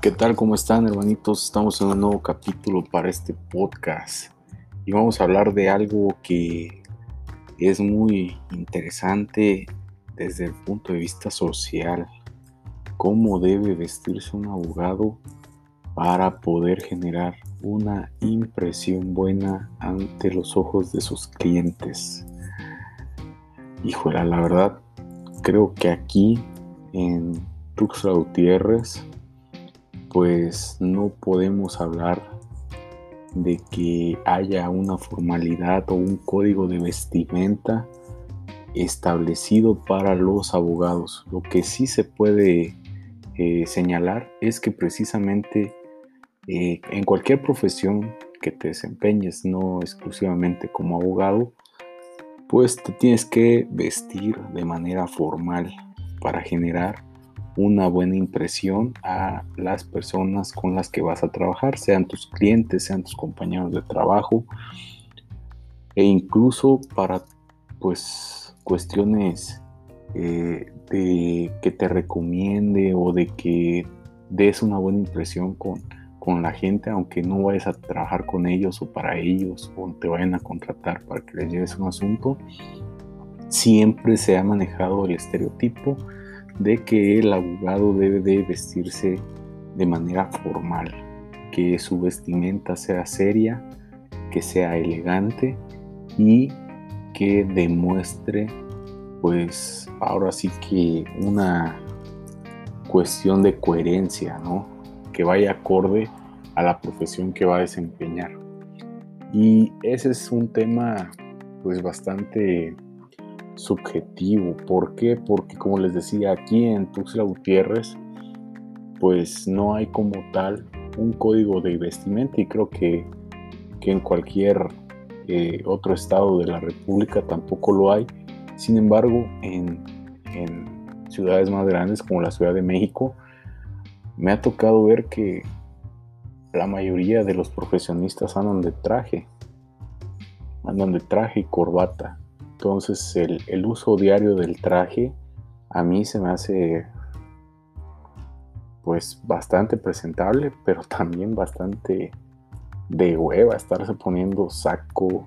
¿Qué tal? ¿Cómo están, hermanitos? Estamos en un nuevo capítulo para este podcast y vamos a hablar de algo que es muy interesante desde el punto de vista social. ¿Cómo debe vestirse un abogado para poder generar una impresión buena ante los ojos de sus clientes? Híjole, la verdad, creo que aquí en Tuxtla Gutiérrez, pues no podemos hablar de que haya una formalidad o un código de vestimenta establecido para los abogados. Lo que sí se puede eh, señalar es que precisamente eh, en cualquier profesión que te desempeñes, no exclusivamente como abogado, pues te tienes que vestir de manera formal para generar una buena impresión a las personas con las que vas a trabajar, sean tus clientes, sean tus compañeros de trabajo. E incluso para pues cuestiones eh, de que te recomiende o de que des una buena impresión con, con la gente, aunque no vayas a trabajar con ellos o para ellos o te vayan a contratar para que les lleves un asunto, siempre se ha manejado el estereotipo de que el abogado debe de vestirse de manera formal, que su vestimenta sea seria, que sea elegante y que demuestre pues ahora sí que una cuestión de coherencia, ¿no? Que vaya acorde a la profesión que va a desempeñar. Y ese es un tema pues bastante subjetivo. ¿Por qué? Porque como les decía, aquí en Tuxtla Gutiérrez, pues no hay como tal un código de vestimenta y creo que, en cualquier eh, otro estado de la República tampoco lo hay. Sin embargo, en, en ciudades más grandes como la Ciudad de México, me ha tocado ver que la mayoría de los profesionistas andan de traje, andan de traje y corbata. Entonces el, uso diario del traje a mí se me hace pues bastante presentable, pero también bastante de hueva estarse poniendo saco,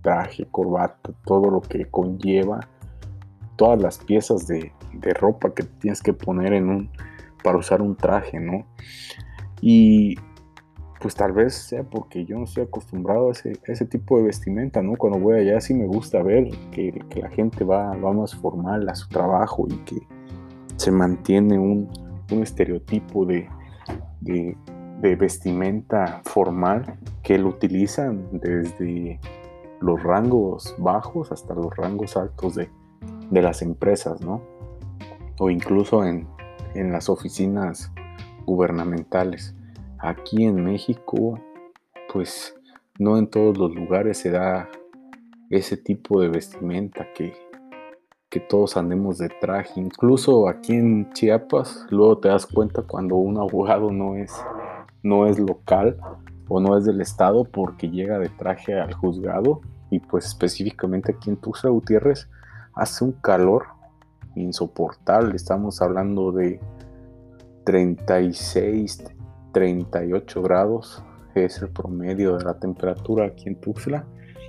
traje, corbata, todo lo que conlleva, todas las piezas de, de, ropa que tienes que poner en un para usar un traje, ¿no? Y pues tal vez sea porque yo no estoy acostumbrado a ese, tipo de vestimenta, ¿no? Cuando voy allá sí me gusta ver que, la gente va, va, más formal a su trabajo y que se mantiene un, estereotipo de, vestimenta formal que lo utilizan desde los rangos bajos hasta los rangos altos de, las empresas, ¿no? O incluso en las oficinas gubernamentales. Aquí en México, pues no en todos los lugares se da ese tipo de vestimenta que, todos andemos de traje. Incluso aquí en Chiapas, luego te das cuenta cuando un abogado no es, no es local o no es del estado porque llega de traje al juzgado. Y pues específicamente aquí en Tuxtla Gutiérrez hace un calor insoportable. Estamos hablando de 36, 38 grados es el promedio de la temperatura aquí en Tuxtla.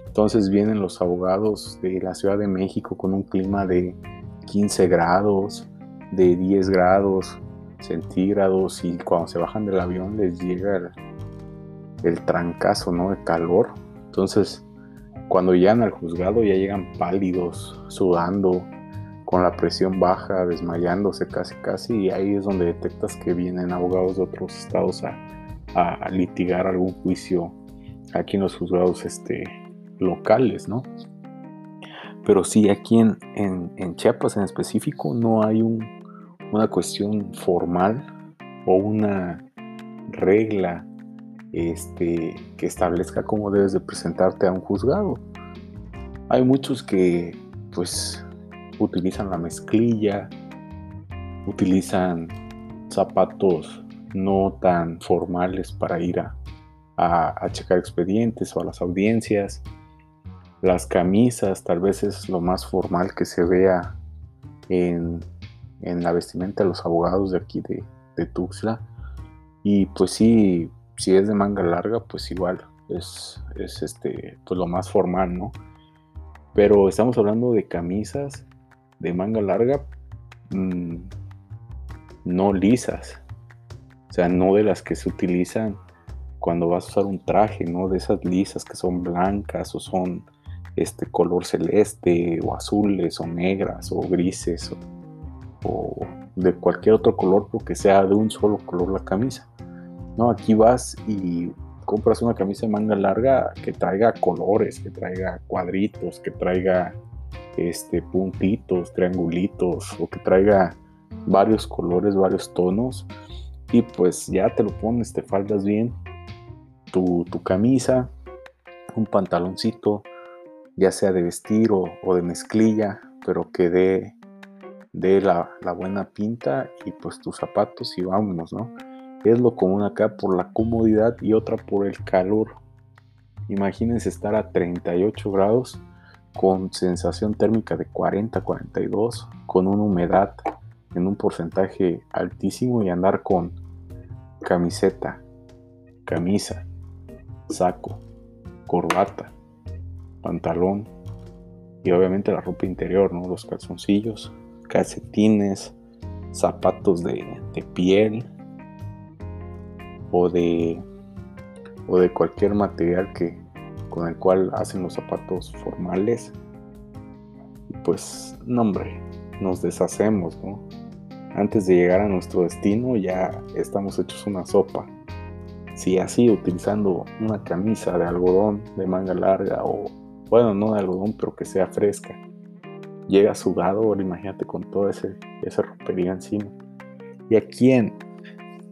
Entonces vienen los abogados de la Ciudad de México con un clima de 15 grados, de 10 grados centígrados y cuando se bajan del avión les llega el, el trancazo ¿no? de calor. Entonces cuando llegan al juzgado ya llegan pálidos, sudando, con la presión baja, desmayándose casi casi, y ahí es donde detectas que vienen abogados de otros estados a, litigar algún juicio aquí en los juzgados este, locales, ¿no? Pero sí, aquí en, en, Chiapas en específico no hay una cuestión formal o una regla este, que establezca cómo debes de presentarte a un juzgado. Hay muchos que pues utilizan la mezclilla, utilizan zapatos no tan formales para ir a, checar expedientes o a las audiencias. Las camisas tal vez es lo más formal que se vea en, la vestimenta de los abogados de aquí de, de Tuxtla. Y pues sí, si es de manga larga, pues igual es, es este, pues lo más formal, ¿no? Pero estamos hablando de camisas de manga larga, mm, no lisas. O sea, no de las que se utilizan cuando vas a usar un traje, ¿no? De esas lisas que son blancas o son este color celeste o azules o negras o grises o, de cualquier otro color porque sea de un solo color la camisa. No, aquí vas y compras una camisa de manga larga que traiga colores, que traiga cuadritos, que traiga este puntitos, triangulitos o que traiga varios colores, varios tonos y pues ya te lo pones, te faldas bien tu, camisa, un pantaloncito, ya sea de vestir o, de mezclilla, pero que dé, de la, buena pinta y pues tus zapatos y vámonos, ¿no? Es lo común acá por la comodidad y otra por el calor. Imagínense estar a 38 grados con sensación térmica de 40-42, con una humedad en un porcentaje altísimo y andar con camiseta, camisa, saco, corbata, pantalón y obviamente la ropa interior, ¿no? Los calzoncillos, calcetines, zapatos de, piel o de, o de cualquier material que, con el cual hacen los zapatos formales. Pues, no hombre, nos deshacemos, ¿no? Antes de llegar a nuestro destino ya estamos hechos una sopa si así utilizando una camisa de algodón de manga larga o bueno no de algodón pero que sea fresca llega sudado imagínate con ese esa ropería encima y aquí en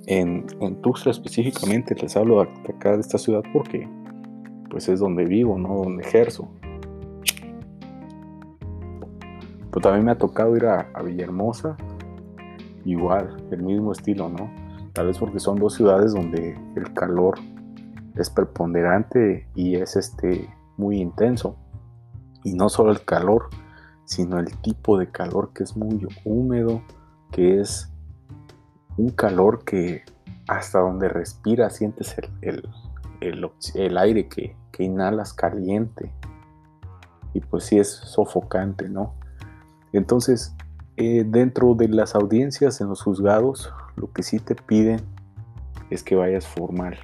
en, en Tuxtla específicamente les hablo acá de esta ciudad porque pues es donde vivo no donde ejerzo. Pero también me ha tocado ir a, Villahermosa igual el mismo estilo no tal vez porque son dos ciudades donde el calor es preponderante y es este muy intenso. Y no solo el calor, sino el tipo de calor que es muy húmedo, que es un calor que hasta donde respiras sientes el, el, aire que, que, inhalas caliente. Y pues sí es sofocante, ¿no? Entonces, eh, dentro de las audiencias en los juzgados, lo que sí te piden es que vayas formal.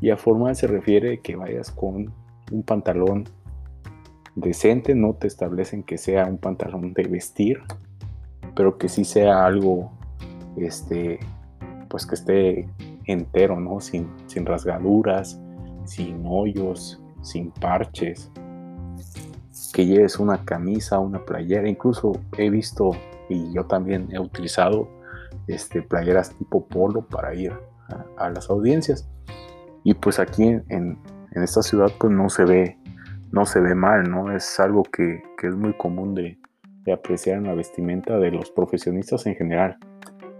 Y a formal se refiere que vayas con un pantalón decente, no te establecen que sea un pantalón de vestir, pero que sí sea algo, este, pues que esté entero, ¿no? Sin, sin rasgaduras, sin hoyos, sin parches, que lleves una camisa, una playera, incluso he visto y yo también he utilizado este, playeras tipo polo para ir a, las audiencias. Y pues aquí en, esta ciudad pues no se ve, no se ve mal, ¿no? Es algo que, es muy común de, apreciar en la vestimenta de los profesionistas en general,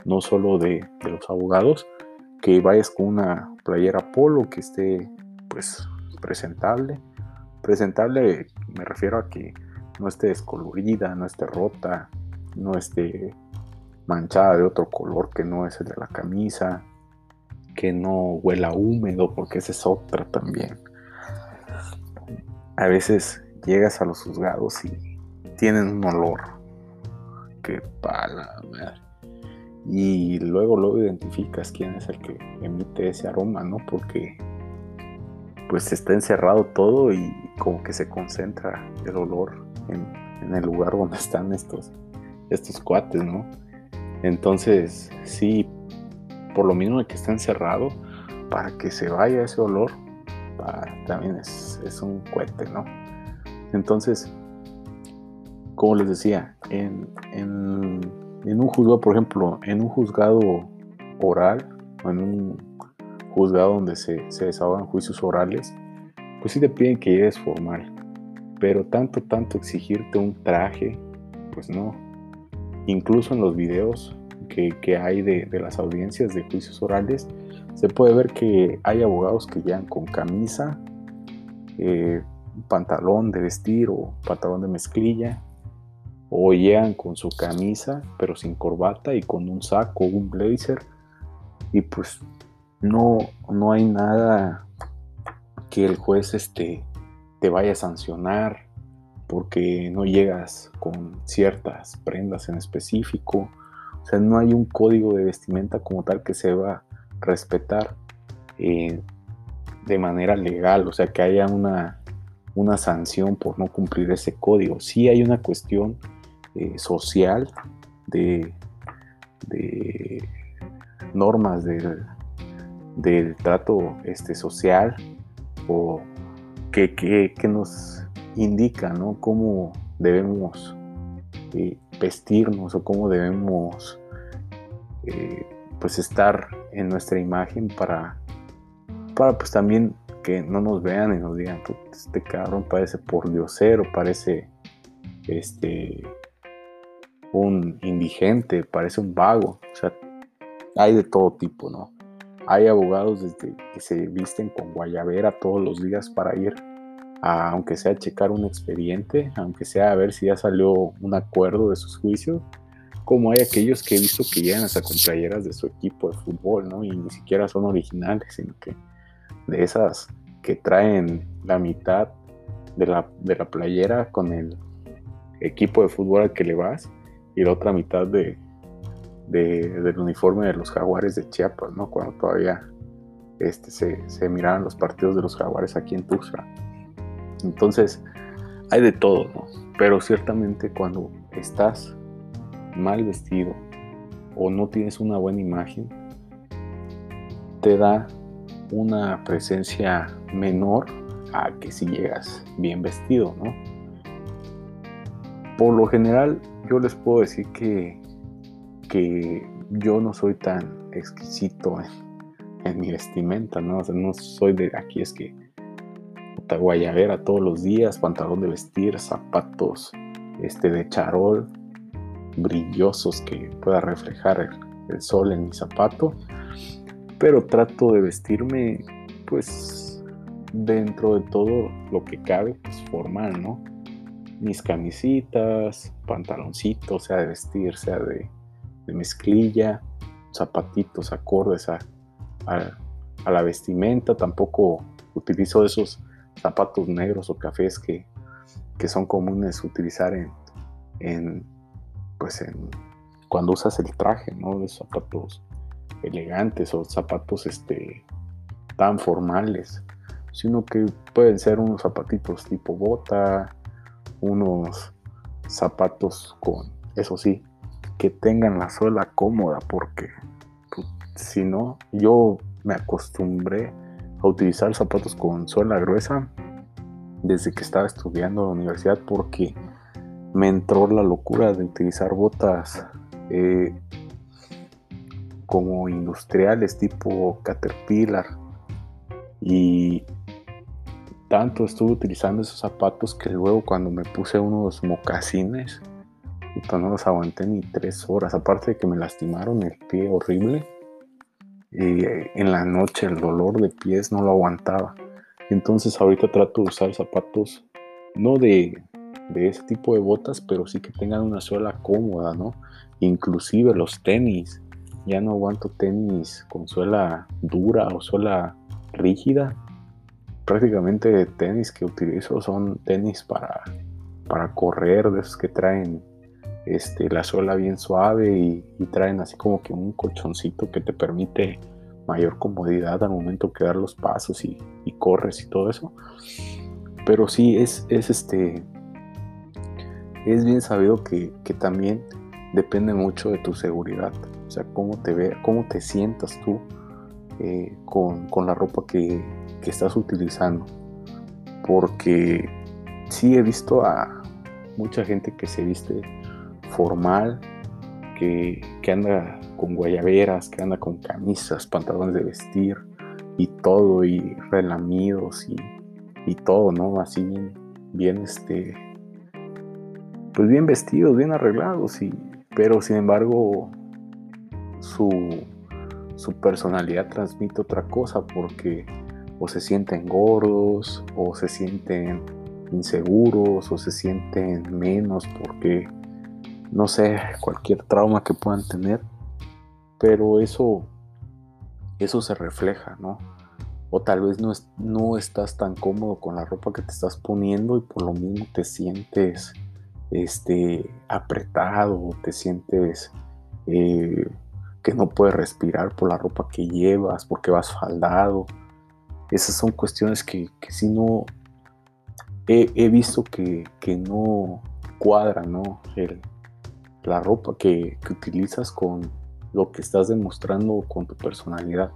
no solo de, los abogados, que vayas con una playera polo que esté pues presentable. Presentable me refiero a que no esté descolorida, no esté rota, no esté manchada de otro color que no es el de la camisa, que no huela húmedo, porque esa es otra también. A veces llegas a los juzgados y tienen un olor que pala, y luego luego identificas quién es el que emite ese aroma, ¿no? Porque pues está encerrado todo y como que se concentra el olor en, en el lugar donde están estos, estos cuates, ¿no? Entonces, sí, por lo mismo de que está encerrado, para que se vaya ese olor, también es, un cohete, ¿no? Entonces, como les decía, en, un juzgado, por ejemplo, en un juzgado oral, o en un juzgado donde se, se desahogan juicios orales, pues sí te piden que llegues formal. Pero tanto, tanto exigirte un traje, pues no, Incluso en los videos que, hay de, las audiencias de juicios orales, se puede ver que hay abogados que llegan con camisa, eh, pantalón de vestir o pantalón de mezclilla, o llegan con su camisa pero sin corbata y con un saco un blazer, y pues no, no hay nada que el juez este, te vaya a sancionar porque no llegas con ciertas prendas en específico. O sea, no hay un código de vestimenta como tal que se va a respetar eh, de manera legal, o sea, que haya una, una sanción por no cumplir ese código. Sí hay una cuestión eh, social de, normas del, trato este, social o que, que, nos indica ¿no? cómo debemos eh, vestirnos o cómo debemos eh, pues estar en nuestra imagen para, para pues también que no nos vean y nos digan este cabrón parece por diosero parece este un indigente, parece un vago, o sea, hay de todo tipo, ¿no? Hay abogados desde que se visten con guayabera todos los días para ir a, aunque sea a checar un expediente, aunque sea a ver si ya salió un acuerdo de sus juicios, como hay aquellos que he visto que llegan hasta con playeras de su equipo de fútbol, ¿no? Y ni siquiera son originales, sino que de esas que traen la mitad de la, de la playera con el equipo de fútbol al que le vas y la otra mitad de, del uniforme de los jaguares de Chiapas, ¿no? Cuando todavía este, se, se miraban los partidos de los jaguares aquí en Tuxtla. Entonces, hay de todo, ¿no? Pero ciertamente cuando estás mal vestido o no tienes una buena imagen, te da una presencia menor a que si llegas bien vestido, ¿no? Por lo general, yo les puedo decir que, que yo no soy tan exquisito en, mi vestimenta, ¿no? no soy de aquí, es que guayabera todos los días, pantalón de vestir, zapatos este, de charol, brillosos que pueda reflejar el, el sol en mi zapato, pero trato de vestirme pues dentro de todo lo que cabe, pues formal, ¿no? mis camisitas, pantaloncitos, sea de vestir, sea de, mezclilla, zapatitos acordes a, la vestimenta. Tampoco utilizo esos zapatos negros o cafés que, son comunes utilizar en, pues en, cuando usas el traje, ¿no? De zapatos elegantes o zapatos este, tan formales, sino que pueden ser unos zapatitos tipo bota, unos zapatos con, eso sí, que tengan la suela cómoda, porque pues, si no, yo me acostumbré a utilizar zapatos con suela gruesa desde que estaba estudiando en la universidad porque me entró la locura de utilizar botas eh, como industriales tipo Caterpillar. Y tanto estuve utilizando esos zapatos que luego cuando me puse unos mocasines, no los aguanté ni tres horas. Aparte de que me lastimaron el pie horrible. Y en la noche el dolor de pies no lo aguantaba. Entonces ahorita trato de usar zapatos no de, de ese tipo de botas, pero sí que tengan una suela cómoda, ¿no? Inclusive los tenis. Ya no aguanto tenis con suela dura o suela rígida prácticamente tenis que utilizo son tenis para, para correr, de esos que traen este, la suela bien suave y, traen así como que un colchoncito que te permite mayor comodidad al momento que dar los pasos y, corres y todo eso. Pero sí es, es este es bien sabido que, también depende mucho de tu seguridad. O sea, cómo te ve, cómo te sientas tú eh, con, con, la ropa que, que estás utilizando. Porque sí he visto a mucha gente que se viste formal, que, anda con guayaberas, que anda con camisas, pantalones de vestir y todo, y relamidos y, y todo, ¿no? Así bien, bien, este, pues bien vestidos, bien arreglados, y, pero sin embargo su, su personalidad transmite otra cosa porque o se sienten gordos o se sienten inseguros o se sienten menos porque no sé, cualquier trauma que puedan tener. Pero eso eso se refleja, ¿no? O tal vez no, no estás tan cómodo con la ropa que te estás poniendo y por lo mismo te sientes este, apretado, te sientes eh, que no puedes respirar por la ropa que llevas, porque vas faldado. Esas son cuestiones que, si no he, visto que, no cuadra, ¿no? La ropa que, que utilizas con lo que estás demostrando con tu personalidad.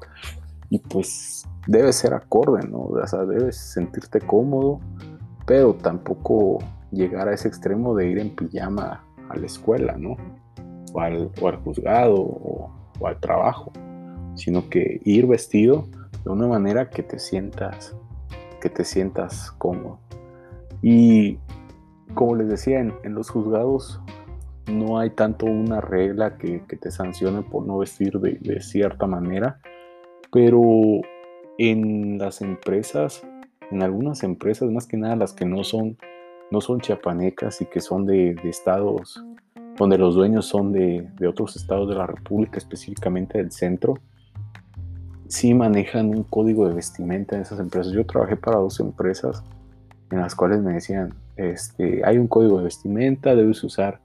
Y pues debe ser acorde, ¿no? O sea, debes sentirte cómodo, pero tampoco llegar a ese extremo de ir en pijama a la escuela, ¿no? O al, juzgado o, al trabajo, sino que ir vestido de una manera que te sientas, que te sientas cómodo. Y como les decía, en, los juzgados no hay tanto una regla que, te sancione por no vestir de, de cierta manera, pero en las empresas, en algunas empresas, más que nada las que no son, no son chiapanecas y que son de, estados donde los dueños son de, otros estados de la República, específicamente del centro, sí manejan un código de vestimenta en esas empresas. Yo trabajé para dos empresas en las cuales me decían, este, hay un código de vestimenta, debes usar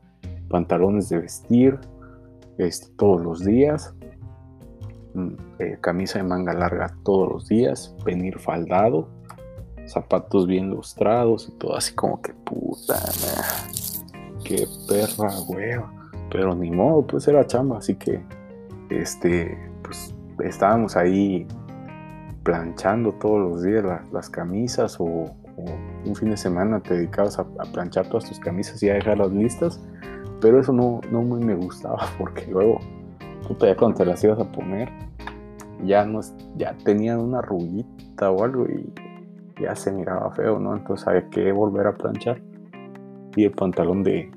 pantalones de vestir este, todos los días, Mm, eh, camisa de manga larga todos los días, venir faldado, zapatos bien lustrados y todo así como que puta, qué perra hueva. Pero ni modo, pues era chamba, así que este, pues estábamos ahí planchando todos los días las camisas o, un fin de semana te dedicabas a, planchar todas tus camisas y a dejarlas listas, pero eso no, no muy me gustaba porque luego, puta, ya cuando te las ibas a poner, ya, no, ya tenían una ruguita o algo y ya se miraba feo, ¿no? Entonces había que volver a planchar. Y el pantalón de,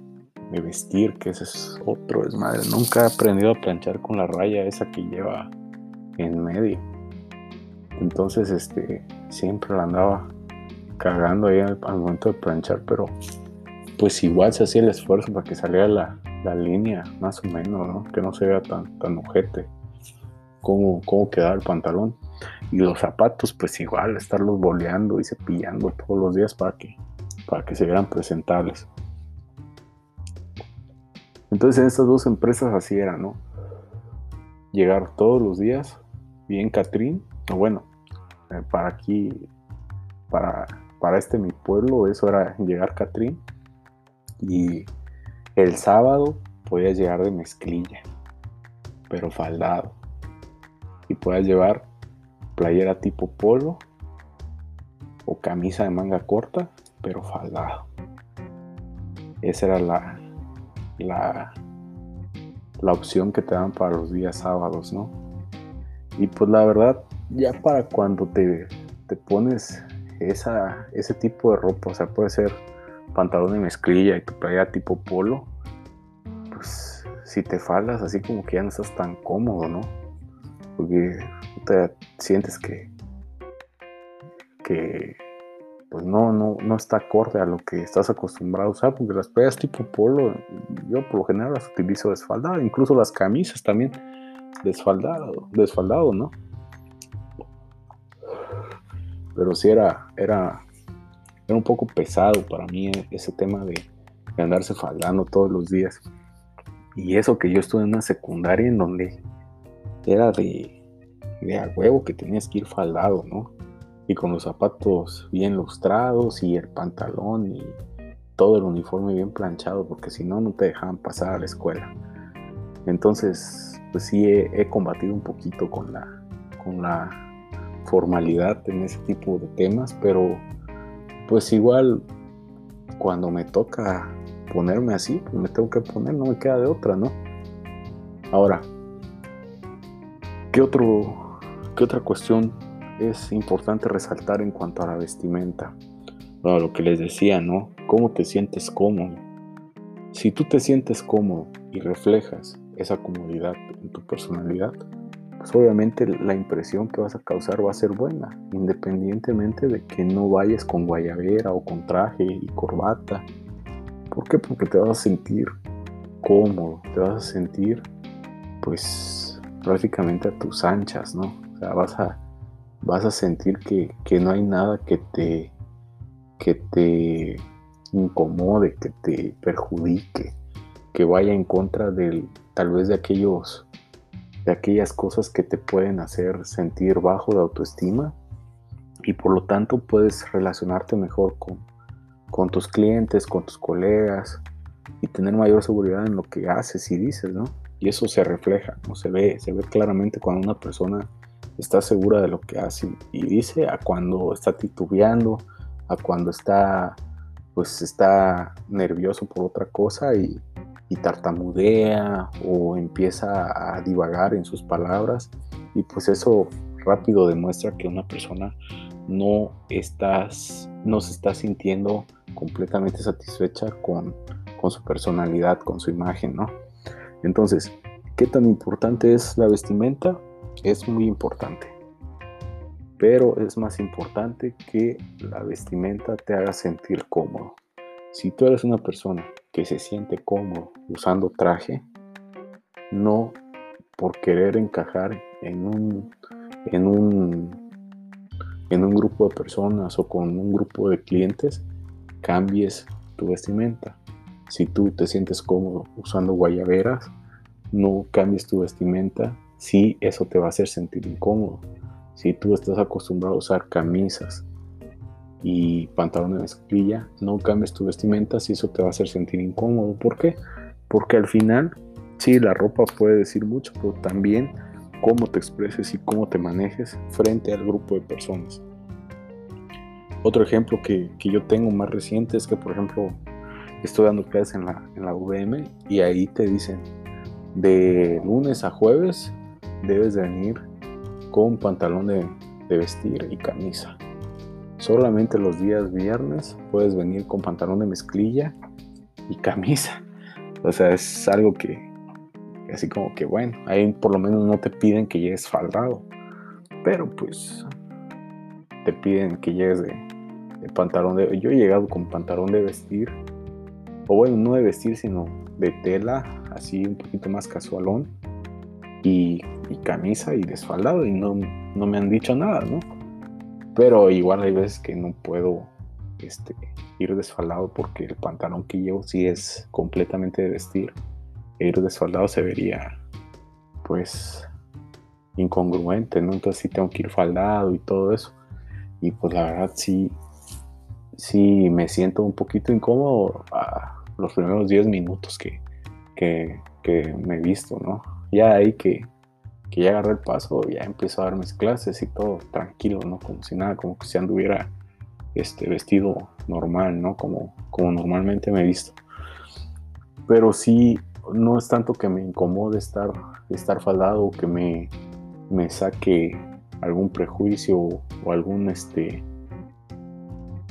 vestir, que ese es otro desmadre. Nunca he aprendido a planchar con la raya esa que lleva en medio. Entonces, este, siempre la andaba cagando ahí al, momento de planchar, pero pues igual se hacía el esfuerzo para que saliera la, la línea, más o menos, ¿no? Que no se vea tan, tan ojete cómo, cómo quedaba el pantalón. Y los zapatos, pues igual, estarlos boleando y cepillando todos los días para que, para que se vieran presentables. Entonces en estas dos empresas así era, ¿no? Llegar todos los días, bien Catrín, o bueno, eh, para aquí, para, para este mi pueblo, eso era llegar Catrín. Y el sábado podía llegar de mezclilla, pero faldado y puedas llevar playera tipo polo o camisa de manga corta, pero faldado. Esa era la, la, la opción que te dan para los días sábados, ¿no? Y pues la verdad, ya para cuando te, te pones esa, ese tipo de ropa, o sea, puede ser pantalón de mezclilla y tu playera tipo polo, pues si te faldas así como que ya no estás tan cómodo, ¿no? porque te sientes que, que pues no, no, no está acorde a lo que estás acostumbrado a usar, porque las playas tipo polo, yo por lo general las utilizo desfaldadas, incluso las camisas también desfaldado, desfaldado, ¿no? Pero sí era, era, era un poco pesado para mí ese tema de, de andarse faldando todos los días. Y eso que yo estuve en una secundaria en donde era de, de a huevo que tenías que ir faldado, ¿no? Y con los zapatos bien lustrados y el pantalón y todo el uniforme bien planchado, porque si no, no te dejaban pasar a la escuela. Entonces, pues sí he, combatido un poquito con la, con la formalidad en ese tipo de temas, pero pues igual cuando me toca ponerme así, pues me tengo que poner, no me queda de otra, ¿no? Ahora, ¿Qué, otro, ¿Qué otra cuestión es importante resaltar en cuanto a la vestimenta? Bueno, lo que les decía, ¿no? ¿Cómo te sientes cómodo? Si tú te sientes cómodo y reflejas esa comodidad en tu personalidad, pues obviamente la impresión que vas a causar va a ser buena, independientemente de que no vayas con guayabera o con traje y corbata. ¿Por qué? Porque te vas a sentir cómodo, te vas a sentir pues prácticamente a tus anchas, ¿no? O sea, vas a, vas a sentir que, que no hay nada que te, que te incomode, que te perjudique, que vaya en contra del, tal vez de aquellos, de aquellas cosas que te pueden hacer sentir bajo de autoestima y por lo tanto puedes relacionarte mejor con, con tus clientes, con tus colegas y tener mayor seguridad en lo que haces y dices, ¿no? Y eso se refleja, ¿no? Se ve, se ve claramente cuando una persona está segura de lo que hace y dice a cuando está titubeando, a cuando está pues está nervioso por otra cosa y, y tartamudea o empieza a divagar en sus palabras y pues eso rápido demuestra que una persona no no se está sintiendo completamente satisfecha con, con su personalidad, con su imagen, ¿no? Entonces, ¿qué tan importante es la vestimenta? Es muy importante. Pero es más importante que la vestimenta te haga sentir cómodo. Si tú eres una persona que se siente cómodo usando traje, no por querer encajar en un, en un, en un grupo de personas o con un grupo de clientes, cambies tu vestimenta. Si tú te sientes cómodo usando guayaberas, no cambies tu vestimenta si eso te va a hacer sentir incómodo. Si tú estás acostumbrado a usar camisas y pantalón de mezclilla, no cambies tu vestimenta si eso te va a hacer sentir incómodo. ¿Por qué? Porque al final, sí, la ropa puede decir mucho, pero también cómo te expreses y cómo te manejes frente al grupo de personas. Otro ejemplo que, yo tengo más reciente es que, por ejemplo, estoy dando clases en la, en la y ahí te dicen, de lunes a jueves debes de venir con pantalón de, de vestir y camisa. Solamente los días viernes puedes venir con pantalón de mezclilla y camisa. O sea, es algo que, así como que bueno, ahí por lo menos no te piden que llegues faldado. Pero pues te piden que llegues de, pantalón de... Yo he llegado con pantalón de vestir, o bueno, no de vestir, sino de tela, así un poquito más casualón, y, camisa y desfaldado, y no, no me han dicho nada, ¿no? Pero igual hay veces que no puedo este, ir desfaldado porque el pantalón que llevo sí es completamente de vestir. E ir desfaldado se vería, pues, incongruente, ¿no? Entonces sí tengo que ir faldado y todo eso. Y pues la verdad sí, sí me siento un poquito incómodo a los primeros 10 minutos que, me he visto, ¿no? Ya hay que, que ya agarré el paso, ya empiezo a dar mis clases y todo tranquilo, ¿no? Como si nada, como que si anduviera este, vestido normal, ¿no? Como, como normalmente me he visto. Pero sí, no es tanto que me incomode estar, estar faldado, que me, me saque algún prejuicio o algún, este,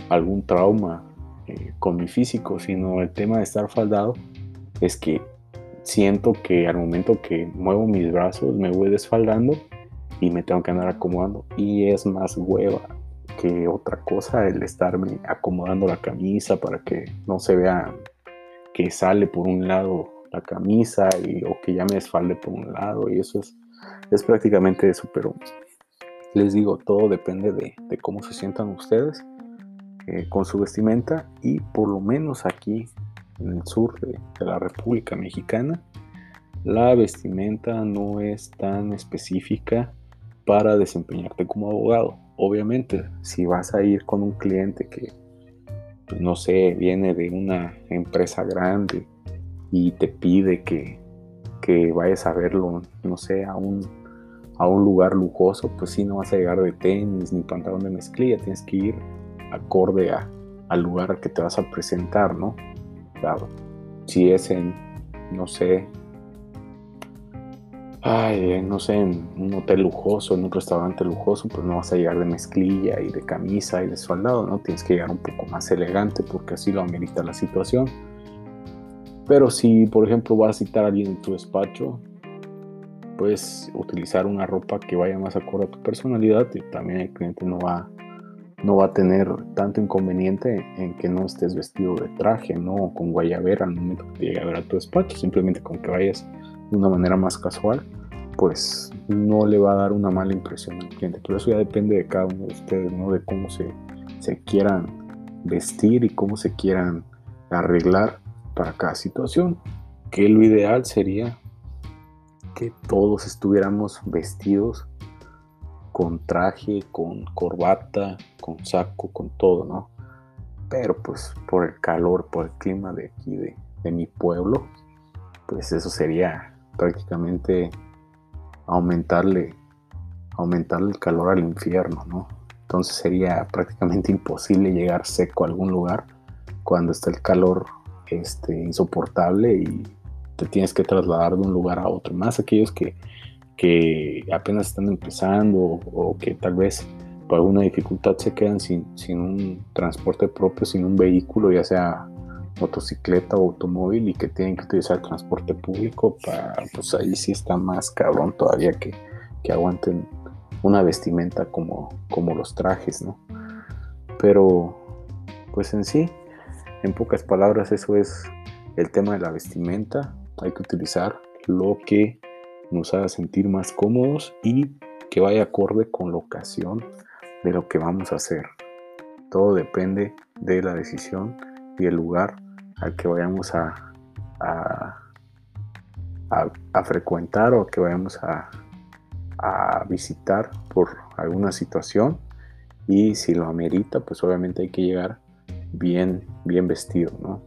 algún trauma eh, con mi físico, sino el tema de estar faldado es que siento que al momento que muevo mis brazos me voy desfaldando y me tengo que andar acomodando. Y es más hueva que otra cosa el estarme acomodando la camisa para que no se vea que sale por un lado la camisa o que ya me desfalde por un lado y eso es, es prácticamente eso pero les digo todo depende de, de cómo se sientan ustedes eh, con su vestimenta y por lo menos aquí en el sur de, la República Mexicana la vestimenta no es tan específica para desempeñarte como abogado. Obviamente, si vas a ir con un cliente que, pues, no sé, viene de una empresa grande y te pide que, que vayas a verlo, no sé, a un, a un lugar lujoso, pues sí, no vas a llegar de tenis ni pantalón de mezclilla, tienes que ir acorde al lugar que te vas a presentar, ¿no? Claro, si es en, no sé, ay, no sé, en un hotel lujoso, en un restaurante lujoso, pues no vas a llegar de mezclilla y de camisa y de soldado, ¿no? Tienes que llegar un poco más elegante porque así lo amerita la situación. Pero si, por ejemplo, vas a citar a alguien en tu despacho, puedes utilizar una ropa que vaya más acorde a tu personalidad y también el cliente no va no va a tener tanto inconveniente en que no estés vestido de traje, no con guayabera al momento que te llegue a ver a tu despacho, simplemente con que vayas de una manera más casual, pues no le va a dar una mala impresión al cliente. Pero eso ya depende de cada uno de ustedes, ¿no? De cómo se, se quieran vestir y cómo se quieran arreglar para cada situación. Que lo ideal sería que todos estuviéramos vestidos con traje, con corbata, con saco, con todo, ¿no? Pero pues por el calor, por el clima de aquí, de, mi pueblo, pues eso sería prácticamente aumentarle, aumentarle el calor al infierno, ¿no? Entonces sería prácticamente imposible llegar seco a algún lugar cuando está el calor este, insoportable y te tienes que trasladar de un lugar a otro. Más aquellos que, que apenas están empezando o, que tal vez por alguna dificultad se quedan sin, sin un transporte propio, sin un vehículo, ya sea motocicleta o automóvil y que tienen que utilizar transporte público, para, pues ahí sí está más cabrón todavía que, que aguanten una vestimenta como, como los trajes, ¿no? Pero, pues en sí, en pocas palabras, eso es el tema de la vestimenta. Hay que utilizar lo que nos haga sentir más cómodos y que vaya acorde con la ocasión de lo que vamos a hacer. Todo depende de la decisión y el lugar al que vayamos a, a, frecuentar o que vayamos a, a visitar por alguna situación y si lo amerita pues obviamente hay que llegar bien bien vestido no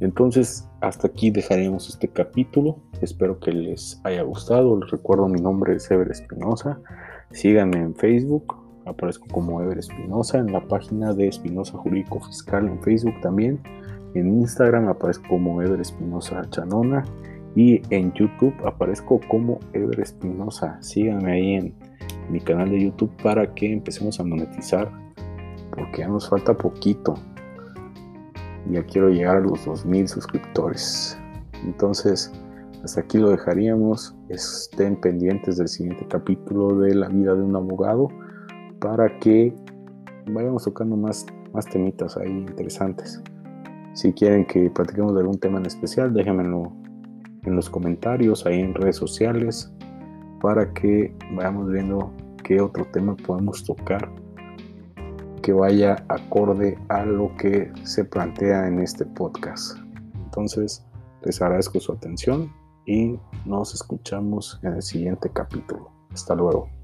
entonces hasta aquí dejaremos este capítulo espero que les haya gustado les recuerdo mi nombre es Ever Espinosa síganme en Facebook aparezco como Ever Espinosa, en la página de Espinosa Jurídico Fiscal en Facebook también. En Instagram aparezco como Ever Espinosa Chanona y en YouTube aparezco como Ever Espinosa. Síganme ahí en mi canal de YouTube para que empecemos a monetizar porque ya nos falta poquito. Ya quiero llegar a los 2000 suscriptores. Entonces, hasta aquí lo dejaríamos. Estén pendientes del siguiente capítulo de la vida de un abogado para que vayamos tocando más, más temitas ahí interesantes. Si quieren que platiquemos de algún tema en especial, déjenmelo en los comentarios, ahí en redes sociales, para que vayamos viendo qué otro tema podemos tocar que vaya acorde a lo que se plantea en este podcast. Entonces, les agradezco su atención y nos escuchamos en el siguiente capítulo. Hasta luego.